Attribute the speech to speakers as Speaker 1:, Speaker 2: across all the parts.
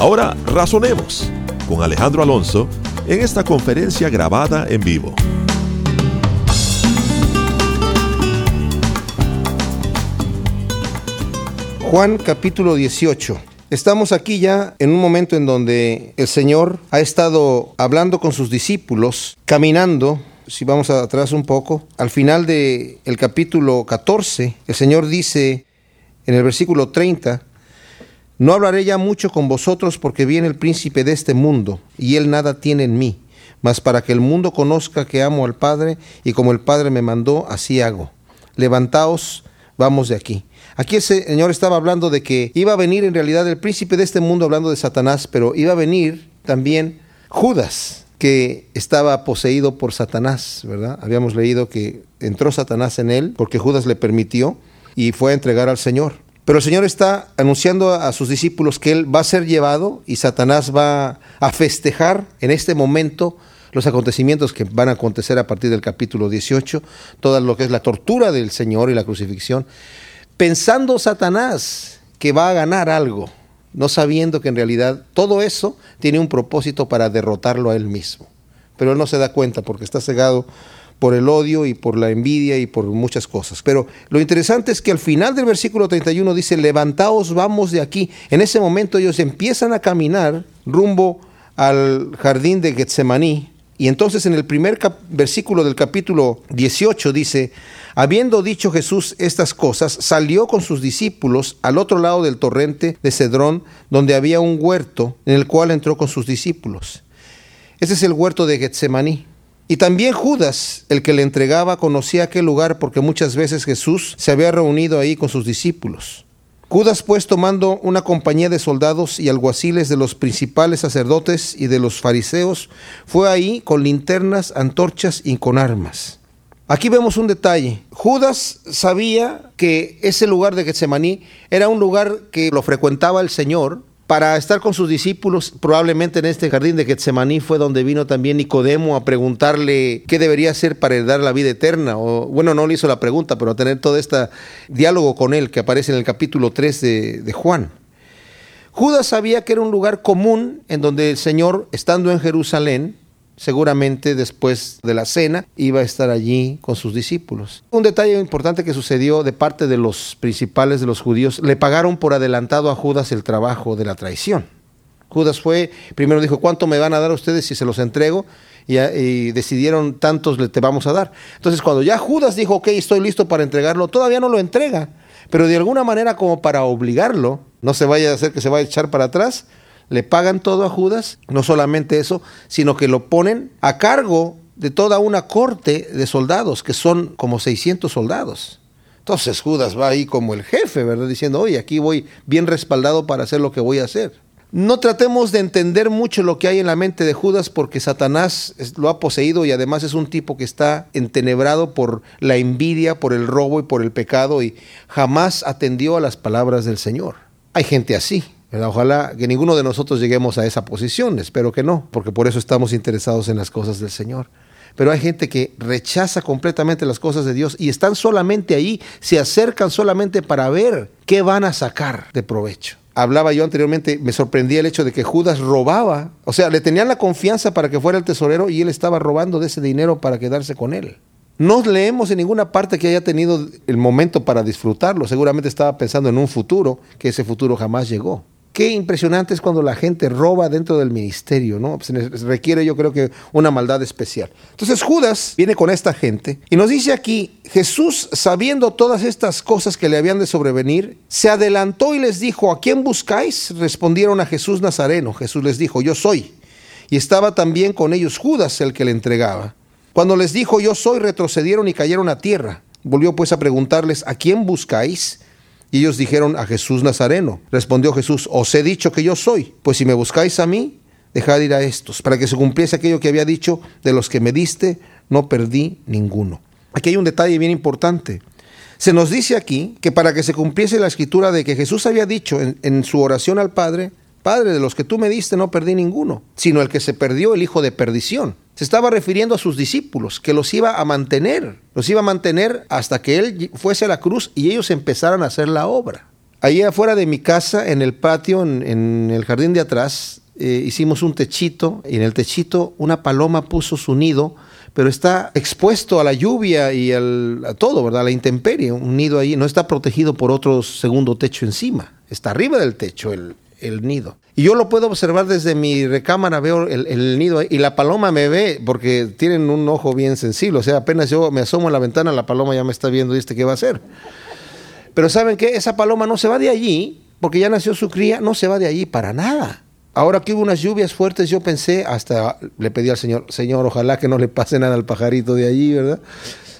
Speaker 1: Ahora razonemos con Alejandro Alonso en esta conferencia grabada en vivo.
Speaker 2: Juan capítulo 18. Estamos aquí ya en un momento en donde el Señor ha estado hablando con sus discípulos, caminando, si vamos atrás un poco, al final del el capítulo 14, el Señor dice en el versículo 30, no hablaré ya mucho con vosotros porque viene el príncipe de este mundo, y él nada tiene en mí, mas para que el mundo conozca que amo al Padre, y como el Padre me mandó, así hago. Levantaos, vamos de aquí. Aquí el Señor estaba hablando de que iba a venir en realidad el príncipe de este mundo, hablando de Satanás, pero iba a venir también Judas, que estaba poseído por Satanás, ¿verdad? Habíamos leído que entró Satanás en él porque Judas le permitió y fue a entregar al Señor. Pero el Señor está anunciando a sus discípulos que Él va a ser llevado y Satanás va a festejar en este momento los acontecimientos que van a acontecer a partir del capítulo 18, todo lo que es la tortura del Señor y la crucifixión, pensando Satanás que va a ganar algo, no sabiendo que en realidad todo eso tiene un propósito para derrotarlo a Él mismo. Pero Él no se da cuenta porque está cegado por el odio y por la envidia y por muchas cosas. Pero lo interesante es que al final del versículo 31 dice, levantaos, vamos de aquí. En ese momento ellos empiezan a caminar rumbo al jardín de Getsemaní. Y entonces en el primer versículo del capítulo 18 dice, habiendo dicho Jesús estas cosas, salió con sus discípulos al otro lado del torrente de Cedrón, donde había un huerto en el cual entró con sus discípulos. Ese es el huerto de Getsemaní. Y también Judas, el que le entregaba, conocía aquel lugar porque muchas veces Jesús se había reunido ahí con sus discípulos. Judas pues tomando una compañía de soldados y alguaciles de los principales sacerdotes y de los fariseos, fue ahí con linternas, antorchas y con armas. Aquí vemos un detalle. Judas sabía que ese lugar de Getsemaní era un lugar que lo frecuentaba el Señor para estar con sus discípulos, probablemente en este jardín de Getsemaní fue donde vino también Nicodemo a preguntarle qué debería hacer para heredar la vida eterna. O, bueno, no le hizo la pregunta, pero a tener todo este diálogo con él que aparece en el capítulo 3 de, de Juan. Judas sabía que era un lugar común en donde el Señor, estando en Jerusalén, seguramente después de la cena iba a estar allí con sus discípulos. Un detalle importante que sucedió de parte de los principales de los judíos, le pagaron por adelantado a Judas el trabajo de la traición. Judas fue, primero dijo, ¿cuánto me van a dar ustedes si se los entrego? Y, decidieron tantos le te vamos a dar. Entonces cuando ya Judas dijo, ok, estoy listo para entregarlo, todavía no lo entrega, pero de alguna manera como para obligarlo, no se vaya a hacer que se vaya a echar para atrás, le pagan todo a Judas, no solamente eso, sino que lo ponen a cargo de toda una corte de soldados, que son como 600 soldados. Entonces Judas va ahí como el jefe, ¿verdad? Diciendo, oye, aquí voy bien respaldado para hacer lo que voy a hacer. No tratemos de entender mucho lo que hay en la mente de Judas porque Satanás lo ha poseído y además es un tipo que está entenebrado por la envidia, por el robo y por el pecado y jamás atendió a las palabras del Señor. Hay gente así, Ojalá que ninguno de nosotros lleguemos a esa posición, espero que no, porque por eso estamos interesados en las cosas del Señor. Pero hay gente que rechaza completamente las cosas de Dios y están solamente ahí, se acercan solamente para ver qué van a sacar de provecho. Hablaba yo anteriormente, me sorprendía el hecho de que Judas robaba, o sea, le tenían la confianza para que fuera el tesorero y él estaba robando de ese dinero para quedarse con él. No leemos en ninguna parte que haya tenido el momento para disfrutarlo. Seguramente estaba pensando en un futuro, que ese futuro jamás llegó. Qué impresionante es cuando la gente roba dentro del ministerio, ¿no? Se requiere yo creo que una maldad especial. Entonces Judas viene con esta gente y nos dice aquí, Jesús, sabiendo todas estas cosas que le habían de sobrevenir, se adelantó y les dijo, ¿a quién buscáis? Respondieron a Jesús Nazareno. Jesús les dijo, yo soy. Y estaba también con ellos Judas, el que le entregaba. Cuando les dijo, yo soy, retrocedieron y cayeron a tierra. Volvió pues a preguntarles, ¿a quién buscáis? Y ellos dijeron a Jesús Nazareno. Respondió Jesús, os he dicho que yo soy, pues si me buscáis a mí, dejad ir a estos, para que se cumpliese aquello que había dicho, de los que me diste, no perdí ninguno. Aquí hay un detalle bien importante. Se nos dice aquí que para que se cumpliese la escritura de que Jesús había dicho en, en, su oración al Padre, Padre, de los que tú me diste no perdí ninguno, sino el que se perdió, el hijo de perdición. Se estaba refiriendo a sus discípulos, que los iba a mantener, los iba a mantener hasta que Él fuese a la cruz y ellos empezaran a hacer la obra. Allí afuera de mi casa, en el patio, en, el jardín de atrás, eh, hicimos un techito y en el techito una paloma puso su nido, pero está expuesto a la lluvia y a todo, ¿verdad? A la intemperie, un nido ahí, no está protegido por otro segundo techo encima, está arriba del techo el, el nido. Y yo lo puedo observar desde mi recámara, veo el, el, nido y la paloma me ve porque tienen un ojo bien sensible. O sea, apenas yo me asomo a la ventana, la paloma ya me está viendo y este qué va a hacer. Pero ¿saben qué? Esa paloma no se va de allí, porque ya nació su cría, no se va de allí para nada. Ahora que hubo unas lluvias fuertes, yo pensé, hasta le pedí al Señor, Señor, ojalá que no le pase nada al pajarito de allí, ¿verdad?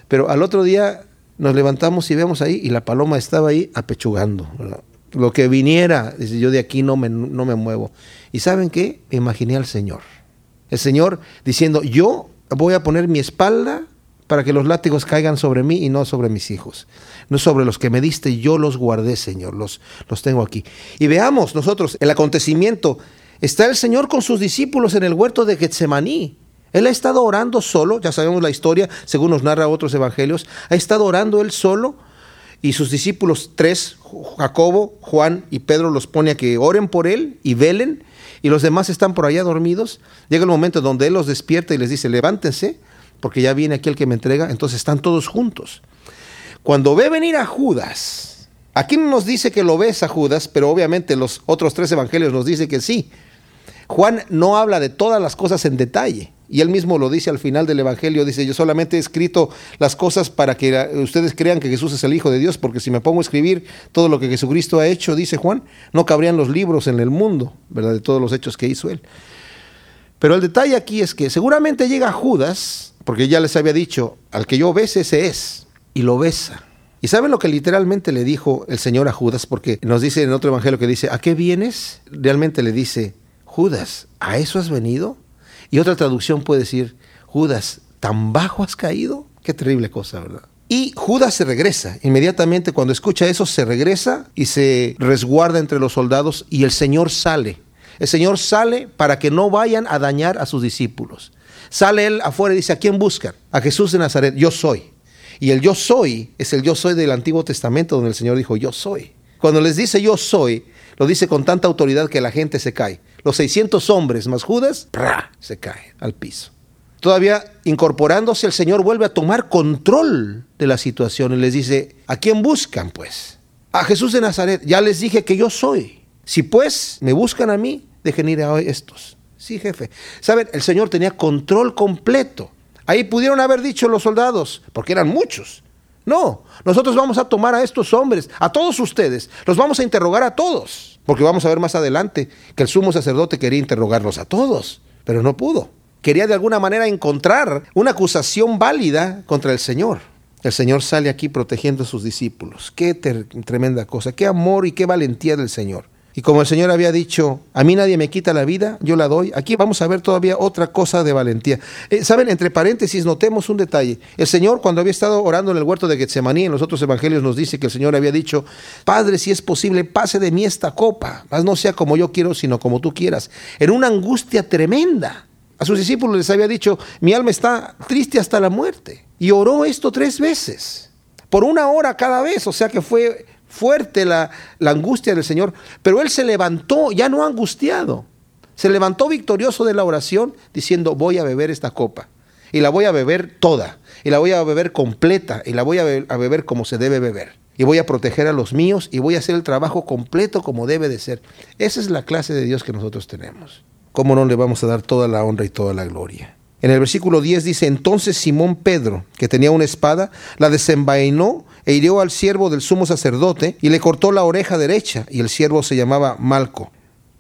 Speaker 2: Pero al otro día nos levantamos y vemos ahí, y la paloma estaba ahí apechugando, ¿verdad? Lo que viniera, yo de aquí no me, no me muevo. ¿Y saben qué? Imaginé al Señor. El Señor diciendo, yo voy a poner mi espalda para que los látigos caigan sobre mí y no sobre mis hijos. No sobre los que me diste, yo los guardé, Señor, los, los tengo aquí. Y veamos nosotros el acontecimiento. Está el Señor con sus discípulos en el huerto de Getsemaní. Él ha estado orando solo, ya sabemos la historia, según nos narra otros evangelios, ha estado orando él solo y sus discípulos tres, Jacobo, Juan y Pedro, los pone a que oren por él y velen, y los demás están por allá dormidos. Llega el momento donde él los despierta y les dice, levántense, porque ya viene aquí el que me entrega, entonces están todos juntos. Cuando ve venir a Judas, aquí no nos dice que lo ves a Judas, pero obviamente los otros tres evangelios nos dice que sí. Juan no habla de todas las cosas en detalle. Y él mismo lo dice al final del Evangelio, dice, yo solamente he escrito las cosas para que ustedes crean que Jesús es el Hijo de Dios, porque si me pongo a escribir todo lo que Jesucristo ha hecho, dice Juan, no cabrían los libros en el mundo, ¿verdad? De todos los hechos que hizo él. Pero el detalle aquí es que seguramente llega Judas, porque ya les había dicho, al que yo bese ese es, y lo besa. ¿Y saben lo que literalmente le dijo el Señor a Judas? Porque nos dice en otro evangelio que dice, ¿a qué vienes? Realmente le dice, Judas, ¿a eso has venido? Y otra traducción puede decir, Judas, ¿tan bajo has caído? Qué terrible cosa, ¿verdad? Y Judas se regresa. Inmediatamente cuando escucha eso, se regresa y se resguarda entre los soldados y el Señor sale. El Señor sale para que no vayan a dañar a sus discípulos. Sale él afuera y dice, ¿a quién buscan? A Jesús de Nazaret, yo soy. Y el yo soy es el yo soy del Antiguo Testamento donde el Señor dijo, yo soy. Cuando les dice yo soy, lo dice con tanta autoridad que la gente se cae. Los 600 hombres más Judas, ¡pra! se cae al piso. Todavía incorporándose, el Señor vuelve a tomar control de la situación y les dice, ¿a quién buscan pues? A Jesús de Nazaret. Ya les dije que yo soy. Si pues me buscan a mí, dejen ir a estos. Sí, jefe. Saben, el Señor tenía control completo. Ahí pudieron haber dicho los soldados, porque eran muchos. No, nosotros vamos a tomar a estos hombres, a todos ustedes, los vamos a interrogar a todos, porque vamos a ver más adelante que el sumo sacerdote quería interrogarlos a todos, pero no pudo. Quería de alguna manera encontrar una acusación válida contra el Señor. El Señor sale aquí protegiendo a sus discípulos. Qué tremenda cosa, qué amor y qué valentía del Señor. Y como el Señor había dicho, a mí nadie me quita la vida, yo la doy. Aquí vamos a ver todavía otra cosa de valentía. Eh, Saben, entre paréntesis, notemos un detalle. El Señor, cuando había estado orando en el huerto de Getsemaní, en los otros evangelios nos dice que el Señor había dicho, Padre, si es posible, pase de mí esta copa, mas no sea como yo quiero, sino como tú quieras. En una angustia tremenda. A sus discípulos les había dicho, mi alma está triste hasta la muerte. Y oró esto tres veces, por una hora cada vez, o sea que fue fuerte la, la, angustia del Señor, pero él se levantó ya no angustiado, se levantó victorioso de la oración diciendo voy a beber esta copa y la voy a beber toda y la voy a beber completa y la voy a, be a beber como se debe beber y voy a proteger a los míos y voy a hacer el trabajo completo como debe de ser. Esa es la clase de Dios que nosotros tenemos. ¿Cómo no le vamos a dar toda la honra y toda la gloria? En el versículo 10 dice, entonces Simón Pedro, que tenía una espada, la desenvainó e hirió al siervo del sumo sacerdote y le cortó la oreja derecha, y el siervo se llamaba Malco.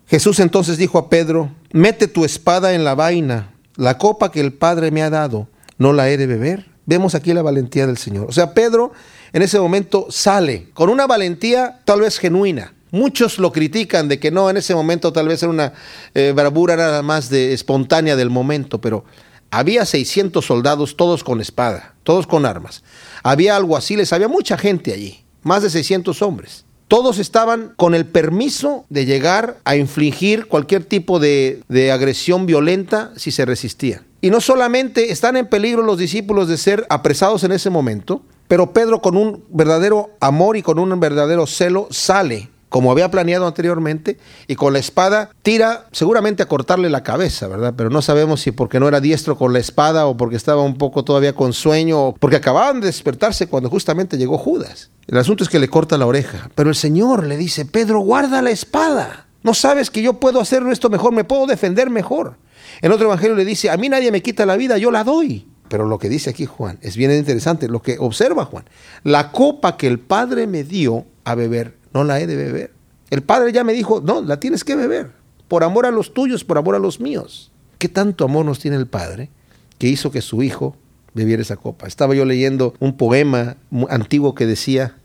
Speaker 2: Jesús entonces dijo a Pedro, mete tu espada en la vaina, la copa que el Padre me ha dado, ¿no la he de beber? vemos aquí la valentía del Señor. O sea, Pedro en ese momento sale con una valentía tal vez genuina. Muchos lo critican de que no, en ese momento tal vez era una eh, bravura nada más de espontánea del momento, pero había 600 soldados, todos con espada, todos con armas. Había alguaciles, había mucha gente allí, más de 600 hombres. Todos estaban con el permiso de llegar a infligir cualquier tipo de, de agresión violenta si se resistían. Y no solamente están en peligro los discípulos de ser apresados en ese momento, pero Pedro con un verdadero amor y con un verdadero celo sale como había planeado anteriormente, y con la espada tira seguramente a cortarle la cabeza, ¿verdad? Pero no sabemos si porque no era diestro con la espada o porque estaba un poco todavía con sueño o porque acababan de despertarse cuando justamente llegó Judas. El asunto es que le corta la oreja, pero el Señor le dice, Pedro, guarda la espada. No sabes que yo puedo hacer esto mejor, me puedo defender mejor. En otro evangelio le dice, a mí nadie me quita la vida, yo la doy. Pero lo que dice aquí Juan es bien interesante, lo que observa Juan. La copa que el Padre me dio a beber no la he de beber. El padre ya me dijo, no, la tienes que beber, por amor a los tuyos, por amor a los míos. ¿Qué tanto amor nos tiene el padre que hizo que su hijo bebiera esa copa? Estaba yo leyendo un poema antiguo que decía,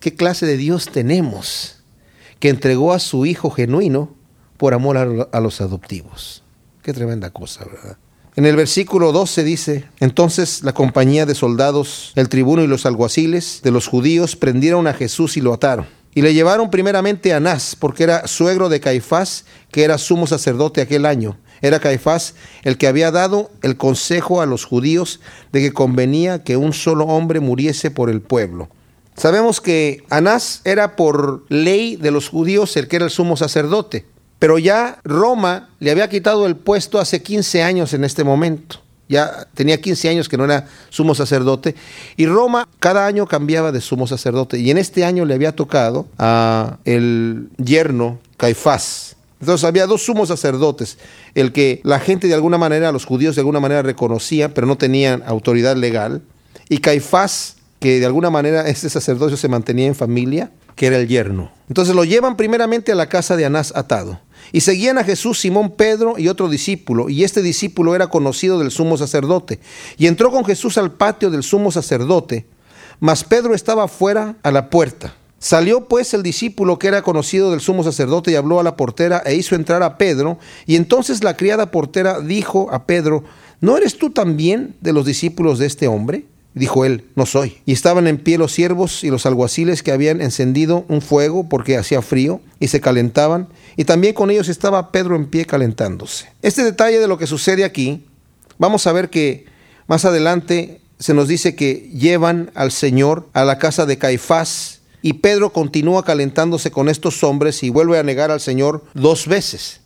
Speaker 2: ¿qué clase de Dios tenemos que entregó a su hijo genuino por amor a, los adoptivos? Qué tremenda cosa, ¿verdad? En el versículo 12 dice, entonces la compañía de soldados, el tribuno y los alguaciles de los judíos prendieron a Jesús y lo ataron y le llevaron primeramente a Anás, porque era suegro de Caifás, que era sumo sacerdote aquel año. Era Caifás el que había dado el consejo a los judíos de que convenía que un solo hombre muriese por el pueblo. Sabemos que Anás era por ley de los judíos el que era el sumo sacerdote, pero ya Roma le había quitado el puesto hace 15 años en este momento ya tenía 15 años que no era sumo sacerdote, y Roma cada año cambiaba de sumo sacerdote, y en este año le había tocado a el yerno Caifás. Entonces había dos sumos sacerdotes, el que la gente de alguna manera, los judíos de alguna manera reconocían, pero no tenían autoridad legal, y Caifás, que de alguna manera este sacerdocio se mantenía en familia, que era el yerno. Entonces lo llevan primeramente a la casa de Anás atado. Y seguían a Jesús Simón Pedro y otro discípulo, y este discípulo era conocido del sumo sacerdote. Y entró con Jesús al patio del sumo sacerdote, mas Pedro estaba fuera a la puerta. Salió pues el discípulo que era conocido del sumo sacerdote y habló a la portera e hizo entrar a Pedro, y entonces la criada portera dijo a Pedro, ¿no eres tú también de los discípulos de este hombre? Dijo él, no soy. Y estaban en pie los siervos y los alguaciles que habían encendido un fuego porque hacía frío y se calentaban, y también con ellos estaba Pedro en pie calentándose. Este detalle de lo que sucede aquí, vamos a ver que más adelante se nos dice que llevan al Señor a la casa de Caifás y Pedro continúa calentándose con estos hombres y vuelve a negar al Señor dos veces.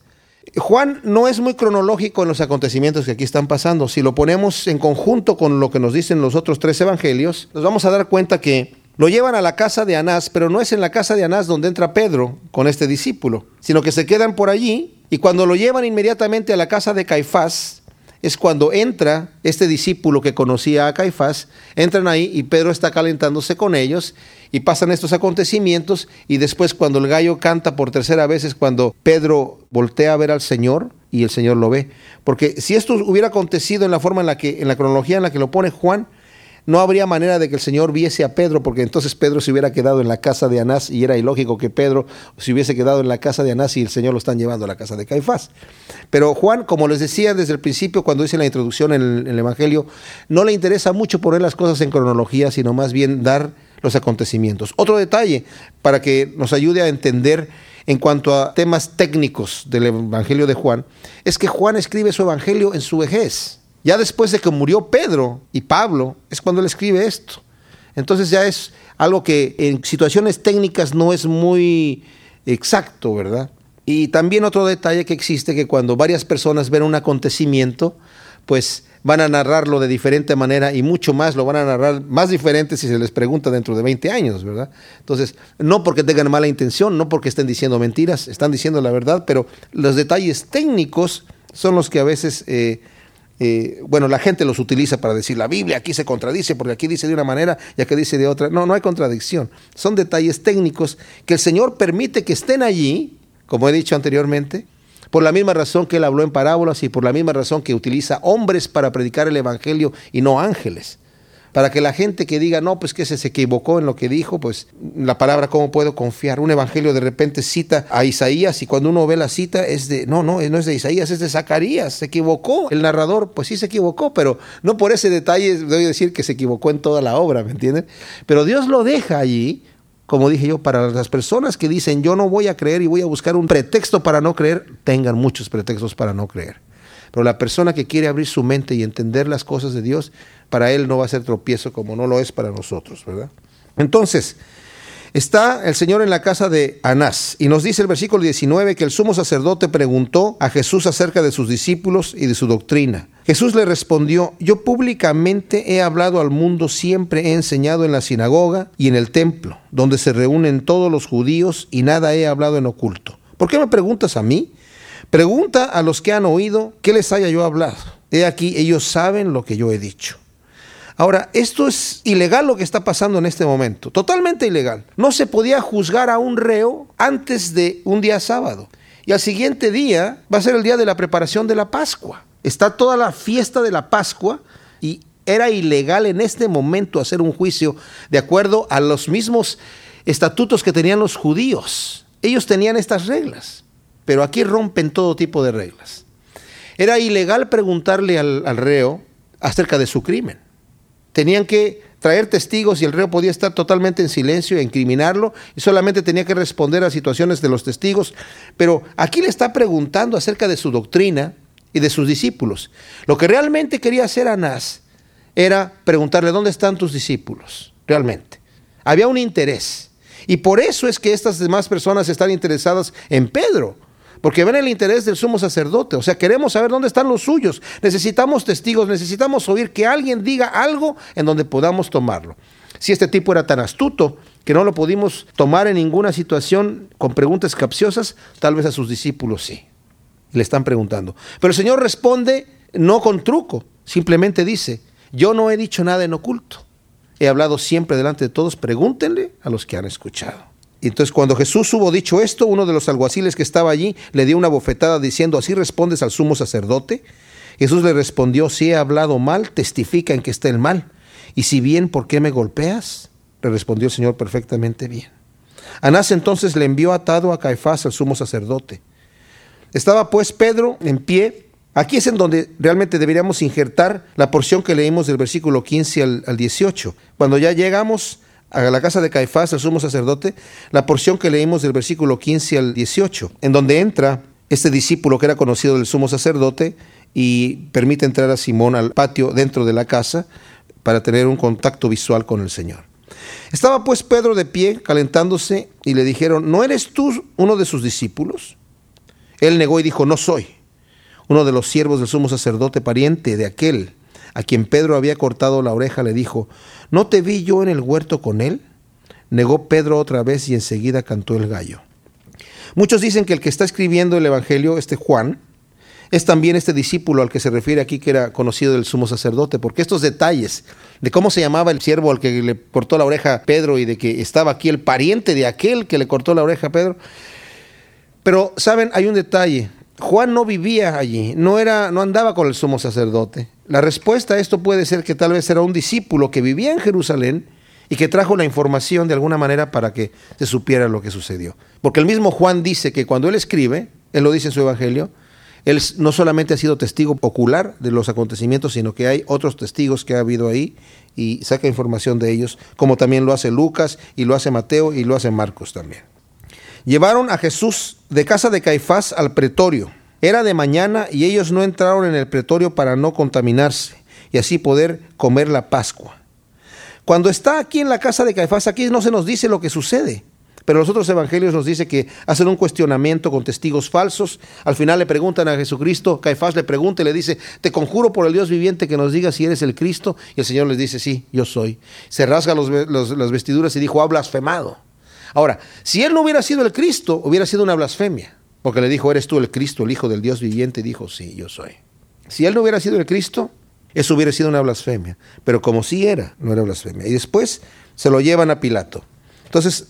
Speaker 2: Juan no es muy cronológico en los acontecimientos que aquí están pasando. Si lo ponemos en conjunto con lo que nos dicen los otros tres evangelios, nos vamos a dar cuenta que lo llevan a la casa de Anás, pero no es en la casa de Anás donde entra Pedro con este discípulo, sino que se quedan por allí y cuando lo llevan inmediatamente a la casa de Caifás, es cuando entra este discípulo que conocía a Caifás, entran ahí y Pedro está calentándose con ellos y pasan estos acontecimientos y después cuando el gallo canta por tercera vez es cuando Pedro voltea a ver al Señor y el Señor lo ve. Porque si esto hubiera acontecido en la forma en la que, en la cronología en la que lo pone Juan, no habría manera de que el Señor viese a Pedro, porque entonces Pedro se hubiera quedado en la casa de Anás y era ilógico que Pedro se hubiese quedado en la casa de Anás y el Señor lo están llevando a la casa de Caifás. Pero Juan, como les decía desde el principio, cuando dice la introducción en el, en el Evangelio, no le interesa mucho poner las cosas en cronología, sino más bien dar los acontecimientos. Otro detalle para que nos ayude a entender en cuanto a temas técnicos del Evangelio de Juan, es que Juan escribe su Evangelio en su vejez. Ya después de que murió Pedro y Pablo, es cuando él escribe esto. Entonces ya es algo que en situaciones técnicas no es muy exacto, ¿verdad? Y también otro detalle que existe, que cuando varias personas ven un acontecimiento, pues van a narrarlo de diferente manera y mucho más lo van a narrar más diferente si se les pregunta dentro de 20 años, ¿verdad? Entonces, no porque tengan mala intención, no porque estén diciendo mentiras, están diciendo la verdad, pero los detalles técnicos son los que a veces... Eh, eh, bueno, la gente los utiliza para decir la Biblia aquí se contradice porque aquí dice de una manera y aquí dice de otra. No, no hay contradicción. Son detalles técnicos que el Señor permite que estén allí, como he dicho anteriormente, por la misma razón que Él habló en parábolas y por la misma razón que utiliza hombres para predicar el Evangelio y no ángeles para que la gente que diga, no, pues que se, equivocó en lo que dijo, pues la palabra, ¿cómo puedo confiar? Un evangelio de repente cita a Isaías y cuando uno ve la cita es de, no, no, no es de Isaías, es de Zacarías, se equivocó. El narrador, pues sí se equivocó, pero no por ese detalle debo decir que se equivocó en toda la obra, ¿me entienden? Pero Dios lo deja allí como dije yo, para las personas que dicen yo no voy a creer y voy a buscar un pretexto para no creer, tengan muchos pretextos para no creer. Pero la persona que quiere abrir su mente y entender las cosas de Dios, para él no va a ser tropiezo como no lo es para nosotros, ¿verdad? Entonces, está el Señor en la casa de Anás y nos dice el versículo 19 que el sumo sacerdote preguntó a Jesús acerca de sus discípulos y de su doctrina. Jesús le respondió, yo públicamente he hablado al mundo, siempre he enseñado en la sinagoga y en el templo, donde se reúnen todos los judíos y nada he hablado en oculto. ¿Por qué me preguntas a mí? Pregunta a los que han oído qué les haya yo hablado. He aquí, ellos saben lo que yo he dicho. Ahora, esto es ilegal lo que está pasando en este momento, totalmente ilegal. No se podía juzgar a un reo antes de un día sábado. Y al siguiente día va a ser el día de la preparación de la Pascua. Está toda la fiesta de la Pascua y era ilegal en este momento hacer un juicio de acuerdo a los mismos estatutos que tenían los judíos. Ellos tenían estas reglas, pero aquí rompen todo tipo de reglas. Era ilegal preguntarle al, al reo acerca de su crimen. Tenían que traer testigos y el reo podía estar totalmente en silencio e incriminarlo y solamente tenía que responder a situaciones de los testigos. Pero aquí le está preguntando acerca de su doctrina, y de sus discípulos. Lo que realmente quería hacer Anás era preguntarle, ¿dónde están tus discípulos? Realmente. Había un interés. Y por eso es que estas demás personas están interesadas en Pedro, porque ven el interés del sumo sacerdote. O sea, queremos saber dónde están los suyos. Necesitamos testigos, necesitamos oír que alguien diga algo en donde podamos tomarlo. Si este tipo era tan astuto que no lo pudimos tomar en ninguna situación con preguntas capciosas, tal vez a sus discípulos sí. Le están preguntando. Pero el Señor responde no con truco, simplemente dice, yo no he dicho nada en oculto. He hablado siempre delante de todos, pregúntenle a los que han escuchado. Entonces cuando Jesús hubo dicho esto, uno de los alguaciles que estaba allí le dio una bofetada diciendo, ¿así respondes al sumo sacerdote? Jesús le respondió, si he hablado mal, testifica en que está el mal. Y si bien, ¿por qué me golpeas? Le respondió el Señor perfectamente bien. Anás entonces le envió atado a Caifás, al sumo sacerdote. Estaba pues Pedro en pie. Aquí es en donde realmente deberíamos injertar la porción que leímos del versículo 15 al, 18. Cuando ya llegamos a la casa de Caifás, el sumo sacerdote, la porción que leímos del versículo 15 al 18, en donde entra este discípulo que era conocido del sumo sacerdote y permite entrar a Simón al patio dentro de la casa para tener un contacto visual con el Señor. Estaba pues Pedro de pie calentándose y le dijeron, ¿no eres tú uno de sus discípulos? Él negó y dijo, no soy. Uno de los siervos del sumo sacerdote, pariente de aquel a quien Pedro había cortado la oreja, le dijo, ¿no te vi yo en el huerto con él? Negó Pedro otra vez y enseguida cantó el gallo. Muchos dicen que el que está escribiendo el Evangelio, este Juan, es también este discípulo al que se refiere aquí, que era conocido del sumo sacerdote, porque estos detalles de cómo se llamaba el siervo al que le cortó la oreja a Pedro y de que estaba aquí el pariente de aquel que le cortó la oreja a Pedro, pero, ¿saben? Hay un detalle. Juan no vivía allí, no, era, no andaba con el sumo sacerdote. La respuesta a esto puede ser que tal vez era un discípulo que vivía en Jerusalén y que trajo la información de alguna manera para que se supiera lo que sucedió. Porque el mismo Juan dice que cuando él escribe, él lo dice en su evangelio, él no solamente ha sido testigo ocular de los acontecimientos, sino que hay otros testigos que ha habido ahí y saca información de ellos, como también lo hace Lucas y lo hace Mateo y lo hace Marcos también. Llevaron a Jesús de casa de Caifás al pretorio. Era de mañana y ellos no entraron en el pretorio para no contaminarse y así poder comer la Pascua. Cuando está aquí en la casa de Caifás, aquí no se nos dice lo que sucede, pero los otros evangelios nos dice que hacen un cuestionamiento con testigos falsos. Al final le preguntan a Jesucristo, Caifás le pregunta y le dice, te conjuro por el Dios viviente que nos diga si eres el Cristo. Y el Señor les dice, sí, yo soy. Se rasga las vestiduras y dijo, ha blasfemado. Ahora, si él no hubiera sido el Cristo, hubiera sido una blasfemia, porque le dijo, ¿eres tú el Cristo, el Hijo del Dios viviente? Y dijo, sí, yo soy. Si él no hubiera sido el Cristo, eso hubiera sido una blasfemia, pero como sí era, no era blasfemia. Y después se lo llevan a Pilato. Entonces,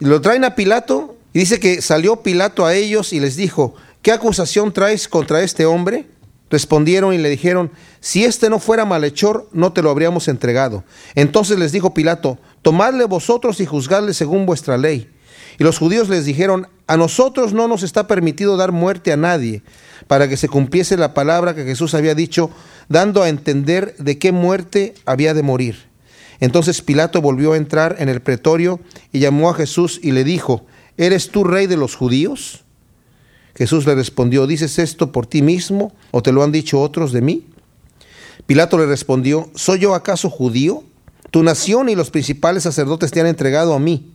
Speaker 2: lo traen a Pilato y dice que salió Pilato a ellos y les dijo, ¿qué acusación traes contra este hombre? Respondieron y le dijeron, si este no fuera malhechor, no te lo habríamos entregado. Entonces les dijo Pilato, tomadle vosotros y juzgadle según vuestra ley. Y los judíos les dijeron, a nosotros no nos está permitido dar muerte a nadie, para que se cumpliese la palabra que Jesús había dicho, dando a entender de qué muerte había de morir. Entonces Pilato volvió a entrar en el pretorio y llamó a Jesús y le dijo, ¿eres tú rey de los judíos? Jesús le respondió, ¿dices esto por ti mismo o te lo han dicho otros de mí? Pilato le respondió, ¿soy yo acaso judío? Tu nación y los principales sacerdotes te han entregado a mí.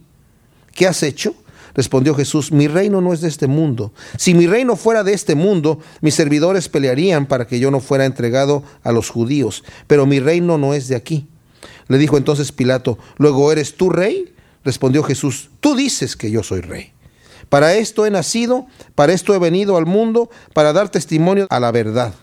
Speaker 2: ¿Qué has hecho? Respondió Jesús, mi reino no es de este mundo. Si mi reino fuera de este mundo, mis servidores pelearían para que yo no fuera entregado a los judíos, pero mi reino no es de aquí. Le dijo entonces Pilato, luego eres tú rey? Respondió Jesús, tú dices que yo soy rey. Para esto he nacido, para esto he venido al mundo, para dar testimonio a la verdad.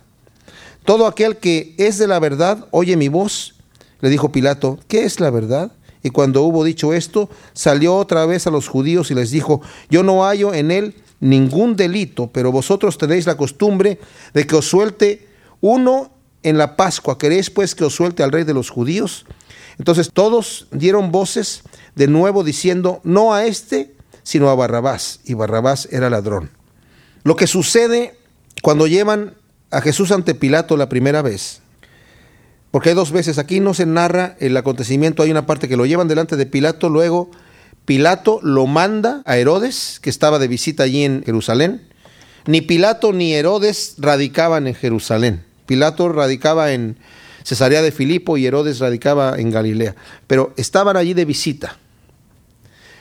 Speaker 2: Todo aquel que es de la verdad oye mi voz. Le dijo Pilato, ¿qué es la verdad? Y cuando hubo dicho esto, salió otra vez a los judíos y les dijo, yo no hallo en él ningún delito, pero vosotros tenéis la costumbre de que os suelte uno en la Pascua. ¿Queréis pues que os suelte al rey de los judíos? Entonces todos dieron voces de nuevo diciendo, no a este, sino a Barrabás, y Barrabás era ladrón. Lo que sucede cuando llevan a Jesús ante Pilato la primera vez, porque hay dos veces, aquí no se narra el acontecimiento, hay una parte que lo llevan delante de Pilato, luego Pilato lo manda a Herodes, que estaba de visita allí en Jerusalén. Ni Pilato ni Herodes radicaban en Jerusalén. Pilato radicaba en Cesarea de Filipo y Herodes radicaba en Galilea, pero estaban allí de visita,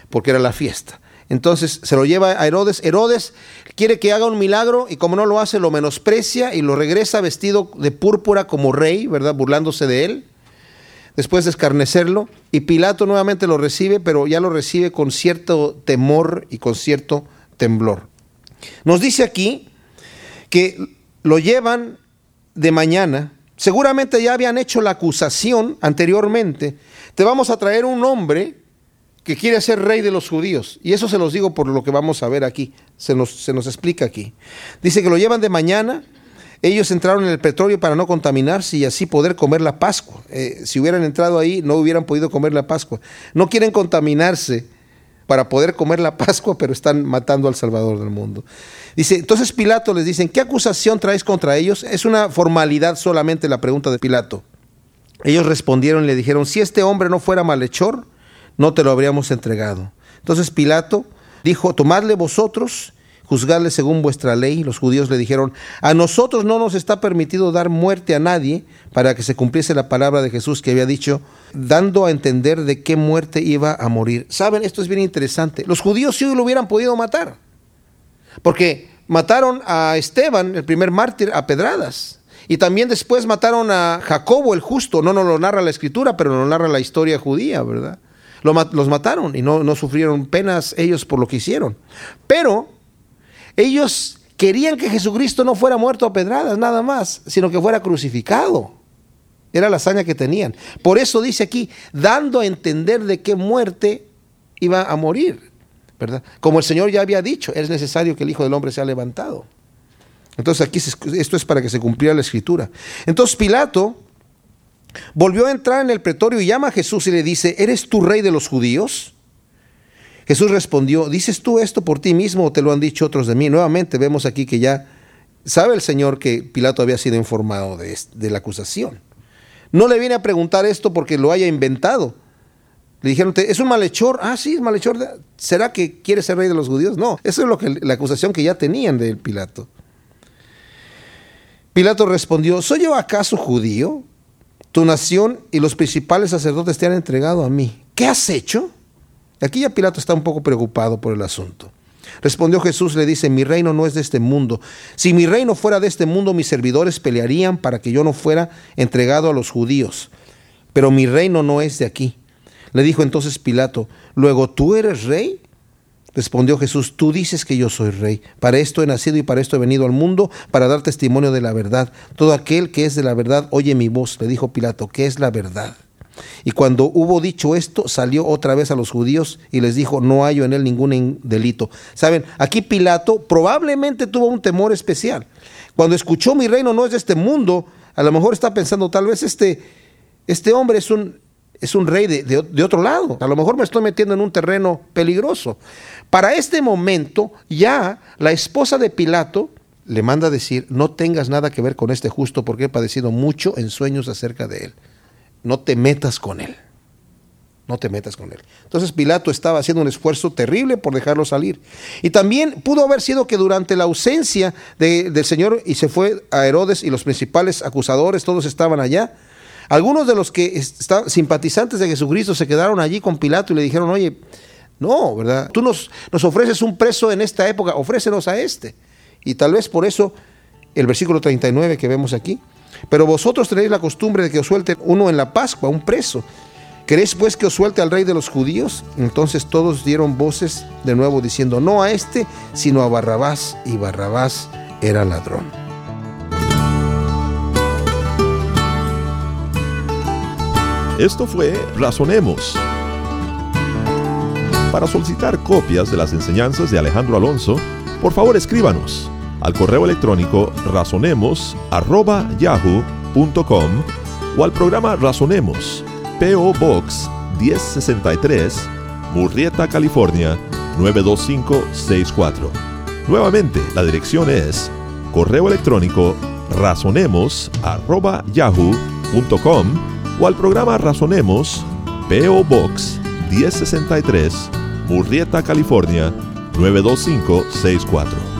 Speaker 2: porque era la fiesta. Entonces se lo lleva a Herodes. Herodes quiere que haga un milagro y como no lo hace, lo menosprecia y lo regresa vestido de púrpura como rey, ¿verdad? Burlándose de él. Después de escarnecerlo. Y Pilato nuevamente lo recibe, pero ya lo recibe con cierto temor y con cierto temblor. Nos dice aquí que lo llevan de mañana. Seguramente ya habían hecho la acusación anteriormente. Te vamos a traer un hombre que quiere ser rey de los judíos. Y eso se los digo por lo que vamos a ver aquí. Se nos, se nos explica aquí. Dice que lo llevan de mañana. Ellos entraron en el petróleo para no contaminarse y así poder comer la Pascua. Eh, si hubieran entrado ahí, no hubieran podido comer la Pascua. No quieren contaminarse para poder comer la Pascua, pero están matando al Salvador del mundo. Dice, entonces Pilato les dice, ¿qué acusación traes contra ellos? Es una formalidad solamente la pregunta de Pilato. Ellos respondieron y le dijeron, si este hombre no fuera malhechor, no te lo habríamos entregado. Entonces Pilato dijo, tomadle vosotros, juzgadle según vuestra ley. Los judíos le dijeron, a nosotros no nos está permitido dar muerte a nadie para que se cumpliese la palabra de Jesús que había dicho, dando a entender de qué muerte iba a morir. Saben, esto es bien interesante. Los judíos sí lo hubieran podido matar, porque mataron a Esteban, el primer mártir, a pedradas. Y también después mataron a Jacobo el justo. No nos lo narra la escritura, pero nos narra la historia judía, ¿verdad? Los mataron y no, no sufrieron penas ellos por lo que hicieron. Pero ellos querían que Jesucristo no fuera muerto a pedradas nada más, sino que fuera crucificado. Era la hazaña que tenían. Por eso dice aquí, dando a entender de qué muerte iba a morir. ¿verdad? Como el Señor ya había dicho, es necesario que el Hijo del Hombre sea levantado. Entonces aquí esto es para que se cumpliera la escritura. Entonces Pilato Volvió a entrar en el pretorio y llama a Jesús y le dice, ¿eres tú rey de los judíos? Jesús respondió, ¿dices tú esto por ti mismo o te lo han dicho otros de mí? Nuevamente vemos aquí que ya sabe el Señor que Pilato había sido informado de, la acusación. No le viene a preguntar esto porque lo haya inventado. Le dijeron, ¿es un malhechor? Ah, sí, es malhechor. ¿Será que quiere ser rey de los judíos? No, eso es lo que, la acusación que ya tenían de Pilato. Pilato respondió, ¿soy yo acaso judío? Tu nación y los principales sacerdotes te han entregado a mí. ¿Qué has hecho? Aquí ya Pilato está un poco preocupado por el asunto. Respondió Jesús, le dice, mi reino no es de este mundo. Si mi reino fuera de este mundo, mis servidores pelearían para que yo no fuera entregado a los judíos. Pero mi reino no es de aquí. Le dijo entonces Pilato, luego tú eres rey. Respondió Jesús, tú dices que yo soy rey. Para esto he nacido y para esto he venido al mundo, para dar testimonio de la verdad. Todo aquel que es de la verdad oye mi voz. Le dijo Pilato, ¿qué es la verdad? Y cuando hubo dicho esto, salió otra vez a los judíos y les dijo, no hallo en él ningún delito. Saben, aquí Pilato probablemente tuvo un temor especial. Cuando escuchó mi reino no es de este mundo, a lo mejor está pensando, tal vez este, este hombre es un, es un rey de, de, otro lado. A lo mejor me estoy metiendo en un terreno peligroso. Para este momento, ya la esposa de Pilato le manda a decir, no tengas nada que ver con este justo porque he padecido mucho en sueños acerca de él. No te metas con él. No te metas con él. Entonces Pilato estaba haciendo un esfuerzo terrible por dejarlo salir. Y también pudo haber sido que durante la ausencia del Señor y se fue a Herodes y los principales acusadores, todos estaban allá. Algunos de los que estaban simpatizantes de Jesucristo se quedaron allí con Pilato y le dijeron, oye, no, ¿verdad? Tú nos, nos ofreces un preso en esta época, ofrécenos a este. Y tal vez por eso el versículo 39 que vemos aquí. Pero vosotros tenéis la costumbre de que os suelte uno en la Pascua, un preso. ¿Queréis pues que os suelte al rey de los judíos? Entonces todos dieron voces de nuevo diciendo, no a este, sino a Barrabás. Y Barrabás era ladrón.
Speaker 1: Esto fue Razonemos. Para solicitar copias de las enseñanzas de Alejandro Alonso, por favor escríbanos al correo electrónico razonemos.yahoo.com o al programa Razonemos, PO Box 1063, Murrieta, California 92564. Nuevamente, la dirección es correo electrónico razonemos.yahoo.com o al programa Razonemos, PO Box 1063, Murrieta, California 92564.